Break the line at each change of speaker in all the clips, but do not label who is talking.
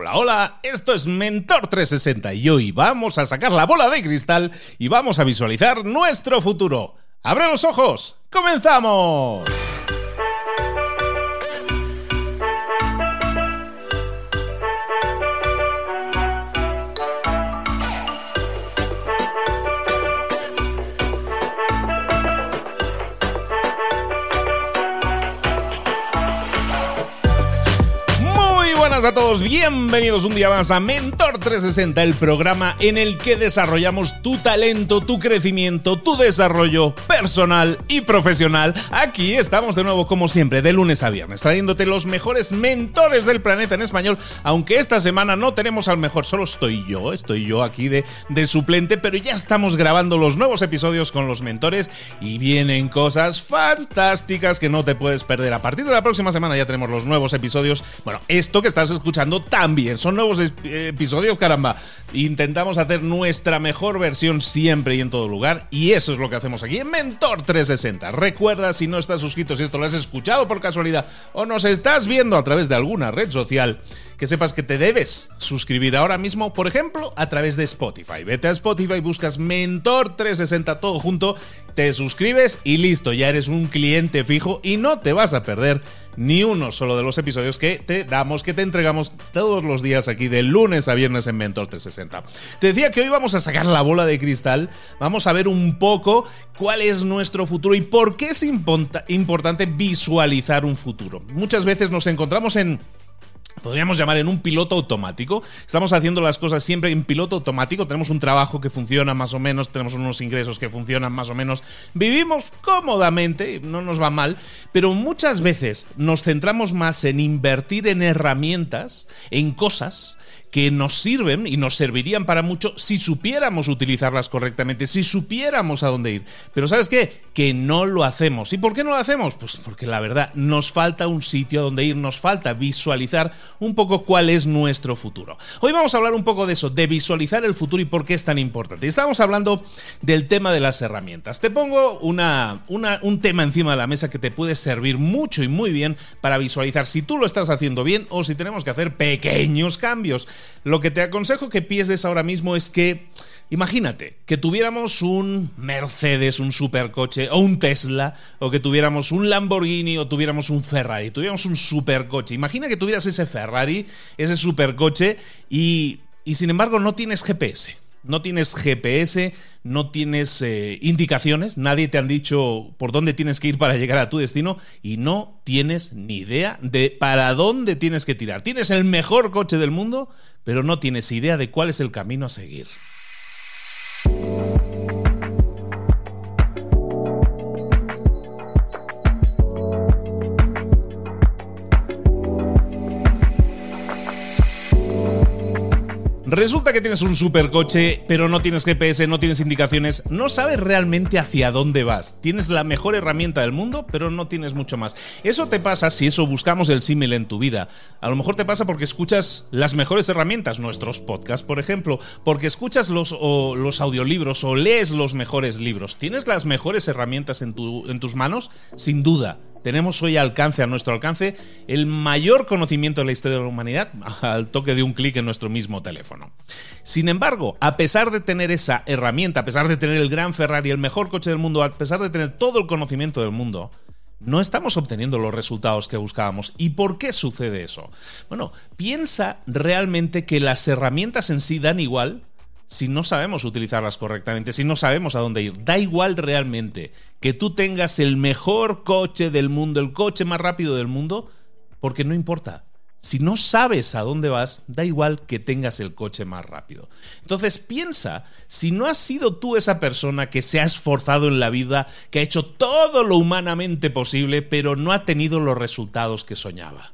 Hola, hola, esto es Mentor 360 y hoy vamos a sacar la bola de cristal y vamos a visualizar nuestro futuro. ¡Abre los ojos! ¡Comenzamos! A todos, bienvenidos un día más a Mentor 360, el programa en el que desarrollamos tu talento, tu crecimiento, tu desarrollo personal y profesional. Aquí estamos de nuevo como siempre, de lunes a viernes, trayéndote los mejores mentores del planeta en español, aunque esta semana no tenemos al mejor, solo estoy yo, estoy yo aquí de, de suplente, pero ya estamos grabando los nuevos episodios con los mentores y vienen cosas fantásticas que no te puedes perder. A partir de la próxima semana ya tenemos los nuevos episodios. Bueno, esto que estás escuchando también. Son nuevos episodios, caramba. Intentamos hacer nuestra mejor versión siempre y en todo lugar. Y eso es lo que hacemos aquí en Mentor 360. Recuerda, si no estás suscrito, si esto lo has escuchado por casualidad o nos estás viendo a través de alguna red social, que sepas que te debes suscribir ahora mismo, por ejemplo, a través de Spotify. Vete a Spotify, buscas Mentor 360 todo junto, te suscribes y listo, ya eres un cliente fijo y no te vas a perder ni uno solo de los episodios que te damos, que te entregamos todos los días aquí de lunes a viernes en Mentor 360. Te decía que hoy vamos a sacar la bola de cristal, vamos a ver un poco cuál es nuestro futuro y por qué es importante visualizar un futuro. Muchas veces nos encontramos en podríamos llamar en un piloto automático. Estamos haciendo las cosas siempre en piloto automático. Tenemos un trabajo que funciona más o menos, tenemos unos ingresos que funcionan más o menos. Vivimos cómodamente, no nos va mal, pero muchas veces nos centramos más en invertir en herramientas, en cosas que nos sirven y nos servirían para mucho si supiéramos utilizarlas correctamente, si supiéramos a dónde ir. Pero ¿sabes qué? Que no lo hacemos. ¿Y por qué no lo hacemos? Pues porque la verdad nos falta un sitio a donde ir, nos falta visualizar un poco cuál es nuestro futuro. Hoy vamos a hablar un poco de eso, de visualizar el futuro y por qué es tan importante. Estamos hablando del tema de las herramientas. Te pongo una, un tema encima de la mesa que te puede servir mucho y muy bien para visualizar si tú lo estás haciendo bien o si tenemos que hacer pequeños cambios. Lo que te aconsejo que pienses ahora mismo es que, imagínate, que tuviéramos un Mercedes, un supercoche, o un Tesla, o que tuviéramos un Lamborghini, o tuviéramos un Ferrari, tuviéramos un supercoche. Imagina que tuvieras ese Ferrari, ese supercoche, y, y sin embargo no tienes GPS. No tienes GPS, no tienes eh, indicaciones, nadie te han dicho por dónde tienes que ir para llegar a tu destino y no tienes ni idea de para dónde tienes que tirar. Tienes el mejor coche del mundo, pero no tienes idea de cuál es el camino a seguir. Resulta que tienes un supercoche, pero no tienes GPS, no tienes indicaciones, no sabes realmente hacia dónde vas. Tienes la mejor herramienta del mundo, pero no tienes mucho más. Eso te pasa si eso buscamos el símil en tu vida. A lo mejor te pasa porque escuchas las mejores herramientas, nuestros podcasts, por ejemplo, porque escuchas los, los audiolibros o lees los mejores libros. ¿Tienes las mejores herramientas en, tu, en tus manos? Sin duda. Tenemos hoy alcance, a nuestro alcance, el mayor conocimiento de la historia de la humanidad al toque de un clic en nuestro mismo teléfono. Sin embargo, a pesar de tener esa herramienta, a pesar de tener el gran Ferrari, el mejor coche del mundo, a pesar de tener todo el conocimiento del mundo, no estamos obteniendo los resultados que buscábamos. ¿Y por qué sucede eso? Bueno, piensa realmente que las herramientas en sí dan igual si no sabemos utilizarlas correctamente, si no sabemos a dónde ir. Da igual realmente que tú tengas el mejor coche del mundo, el coche más rápido del mundo, porque no importa. Si no sabes a dónde vas, da igual que tengas el coche más rápido. Entonces piensa, si no has sido tú esa persona que se ha esforzado en la vida, que ha hecho todo lo humanamente posible, pero no ha tenido los resultados que soñaba.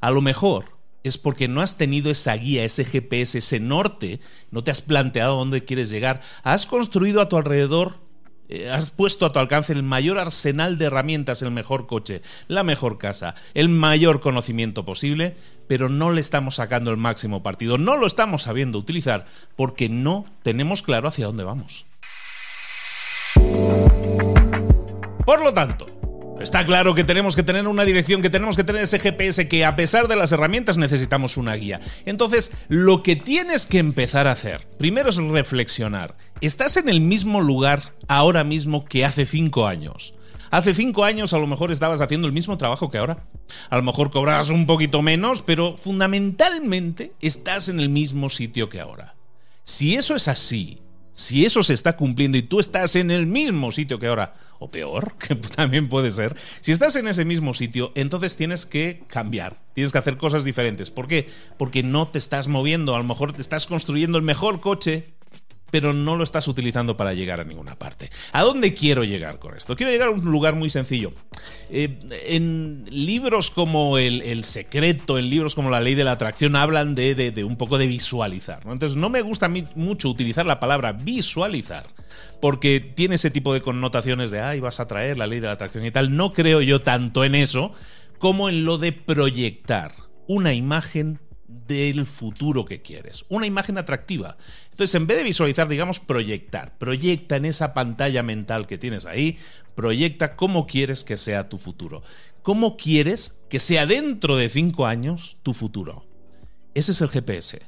A lo mejor es porque no has tenido esa guía, ese GPS, ese norte, no te has planteado dónde quieres llegar, has construido a tu alrededor, eh, has puesto a tu alcance el mayor arsenal de herramientas, el mejor coche, la mejor casa, el mayor conocimiento posible, pero no le estamos sacando el máximo partido, no lo estamos sabiendo utilizar porque no tenemos claro hacia dónde vamos. Por lo tanto, Está claro que tenemos que tener una dirección, que tenemos que tener ese GPS, que a pesar de las herramientas necesitamos una guía. Entonces, lo que tienes que empezar a hacer, primero es reflexionar. ¿Estás en el mismo lugar ahora mismo que hace cinco años? Hace cinco años a lo mejor estabas haciendo el mismo trabajo que ahora. A lo mejor cobrabas un poquito menos, pero fundamentalmente estás en el mismo sitio que ahora. Si eso es así, si eso se está cumpliendo y tú estás en el mismo sitio que ahora, o peor, que también puede ser, si estás en ese mismo sitio, entonces tienes que cambiar, tienes que hacer cosas diferentes. ¿Por qué? Porque no te estás moviendo, a lo mejor te estás construyendo el mejor coche pero no lo estás utilizando para llegar a ninguna parte. ¿A dónde quiero llegar con esto? Quiero llegar a un lugar muy sencillo. Eh, en libros como el, Secreto, en libros como La Ley de la Atracción, hablan de, un poco de visualizar. Entonces, no me gusta mucho utilizar la palabra visualizar, porque tiene ese tipo de connotaciones de, ay, vas a traer la ley de la atracción y tal. No creo yo tanto en eso como en lo de proyectar una imagen del futuro que quieres. Una imagen atractiva. Entonces, en vez de visualizar, digamos, proyectar. Proyecta en esa pantalla mental que tienes ahí, proyecta cómo quieres que sea tu futuro. ¿Cómo quieres que sea dentro de cinco años tu futuro? Ese es el GPS.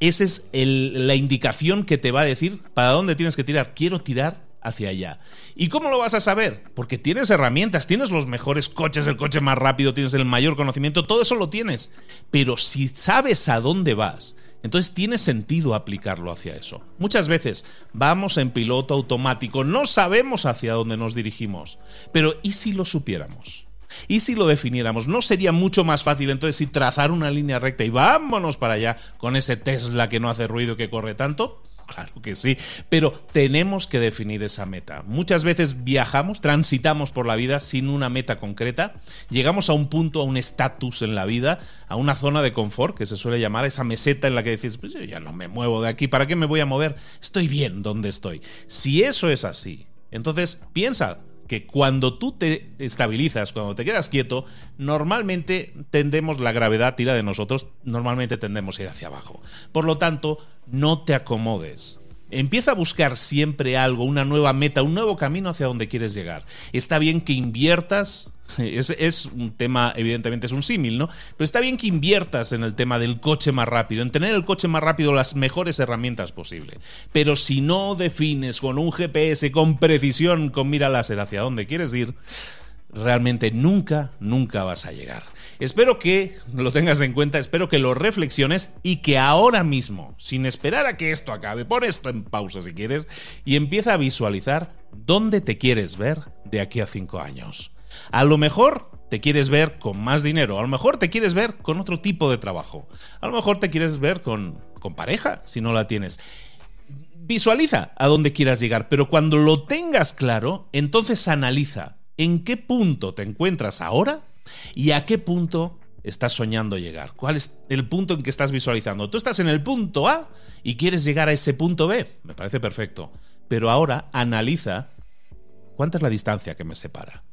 Esa es la indicación que te va a decir para dónde tienes que tirar. Quiero tirar hacia allá. ¿Y cómo lo vas a saber? Porque tienes herramientas, tienes los mejores coches, el coche más rápido, tienes el mayor conocimiento, todo eso lo tienes. Pero si sabes a dónde vas, entonces tiene sentido aplicarlo hacia eso. Muchas veces vamos en piloto automático, no sabemos hacia dónde nos dirigimos. Pero ¿y si lo supiéramos? ¿Y si lo definiéramos? ¿No sería mucho más fácil entonces si trazar una línea recta y vámonos para allá con ese Tesla que no hace ruido que corre tanto? Claro que sí, pero tenemos que definir esa meta. Muchas veces viajamos, transitamos por la vida sin una meta concreta, llegamos a un punto, a un estatus en la vida, a una zona de confort, que se suele llamar esa meseta en la que dices, pues yo ya no me muevo de aquí, ¿para qué me voy a mover? Estoy bien donde estoy. Si eso es así, entonces piensa, que cuando tú te estabilizas, cuando te quedas quieto, normalmente tendemos, la gravedad tira de nosotros, normalmente tendemos a ir hacia abajo. Por lo tanto, no te acomodes. Empieza a buscar siempre algo, una nueva meta, un nuevo camino hacia donde quieres llegar. Está bien que inviertas es, un tema, evidentemente es un símil, ¿no? Pero está bien que inviertas en el tema del coche más rápido, en tener el coche más rápido las mejores herramientas posibles. Pero si no defines con un GPS, con precisión, con mira láser hacia dónde quieres ir, realmente nunca, nunca vas a llegar. Espero que lo tengas en cuenta, espero que lo reflexiones y que ahora mismo, sin esperar a que esto acabe, pon esto en pausa si quieres y empieza a visualizar dónde te quieres ver de aquí a cinco años. A lo mejor te quieres ver con más dinero, a lo mejor te quieres ver con otro tipo de trabajo, a lo mejor te quieres ver con, con pareja si no la tienes. Visualiza a dónde quieras llegar, pero cuando lo tengas claro, entonces analiza en qué punto te encuentras ahora y a qué punto estás soñando llegar. ¿Cuál es el punto en que estás visualizando? Tú estás en el punto A y quieres llegar a ese punto B. Me parece perfecto. Pero ahora analiza cuánta es la distancia que me separa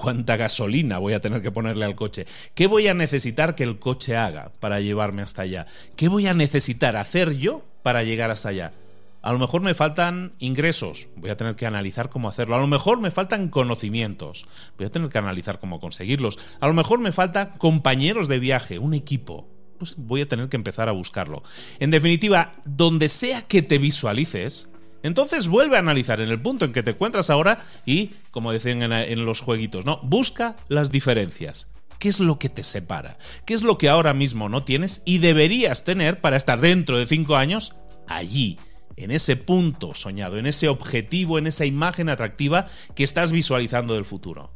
cuánta gasolina voy a tener que ponerle al coche, qué voy a necesitar que el coche haga para llevarme hasta allá, qué voy a necesitar hacer yo para llegar hasta allá. A lo mejor me faltan ingresos, voy a tener que analizar cómo hacerlo. A lo mejor me faltan conocimientos, voy a tener que analizar cómo conseguirlos. A lo mejor me faltan compañeros de viaje, un equipo, pues voy a tener que empezar a buscarlo. En definitiva, donde sea que te visualices, entonces vuelve a analizar en el punto en que te encuentras ahora y, como decían en, los jueguitos, ¿no? Busca las diferencias. ¿Qué es lo que te separa? ¿Qué es lo que ahora mismo no tienes y deberías tener para estar dentro de cinco años allí? en ese punto soñado, en ese objetivo, en esa imagen atractiva que estás visualizando del futuro.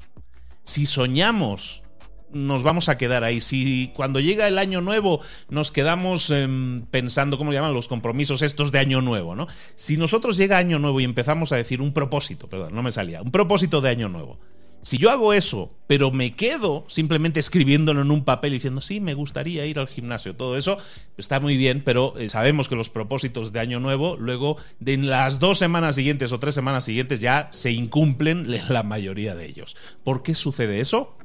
Si soñamos nos vamos a quedar ahí. Si cuando llega el año nuevo nos quedamos em, pensando, ¿cómo llaman? Los compromisos estos de año nuevo, ¿no? Si nosotros llega año nuevo y empezamos a decir un propósito, perdón, no me salía, un propósito de año nuevo. Si yo hago eso, pero me quedo simplemente escribiéndolo en un papel diciendo, sí, me gustaría ir al gimnasio, todo eso está muy bien, pero eh, sabemos que los propósitos de Año Nuevo, luego de las dos semanas siguientes o tres semanas siguientes ya se incumplen la mayoría de ellos. ¿Por qué sucede eso?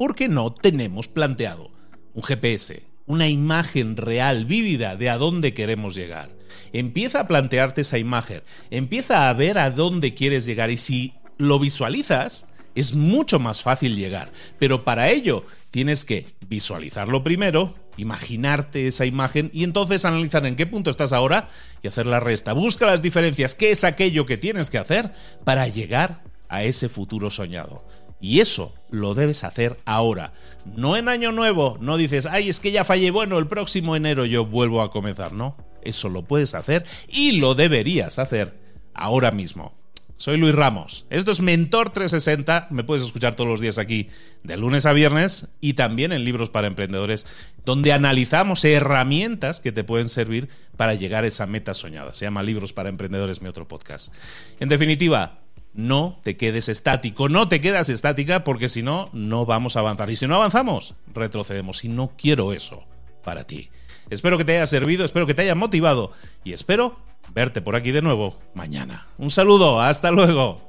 Porque no tenemos planteado un GPS, una imagen real, vívida de a dónde queremos llegar. Empieza a plantearte esa imagen, empieza a ver a dónde quieres llegar y si lo visualizas, es mucho más fácil llegar. Pero para ello tienes que visualizarlo primero, imaginarte esa imagen y entonces analizar en qué punto estás ahora y hacer la resta. Busca las diferencias, qué es aquello que tienes que hacer para llegar a ese futuro soñado. Y eso lo debes hacer ahora. No en año nuevo, no dices, ay, es que ya fallé, bueno, el próximo enero yo vuelvo a comenzar, no. Eso lo puedes hacer y lo deberías hacer ahora mismo. Soy Luis Ramos. Esto es Mentor 360. Me puedes escuchar todos los días aquí de lunes a viernes y también en Libros para Emprendedores, donde analizamos herramientas que te pueden servir para llegar a esa meta soñada. Se llama Libros para Emprendedores, mi otro podcast. En definitiva, no te quedes estático, no te quedas estática porque si no, no vamos a avanzar. Y si no avanzamos, retrocedemos. Y no quiero eso para ti. Espero que te haya servido, espero que te haya motivado y espero verte por aquí de nuevo mañana. Un saludo, hasta luego.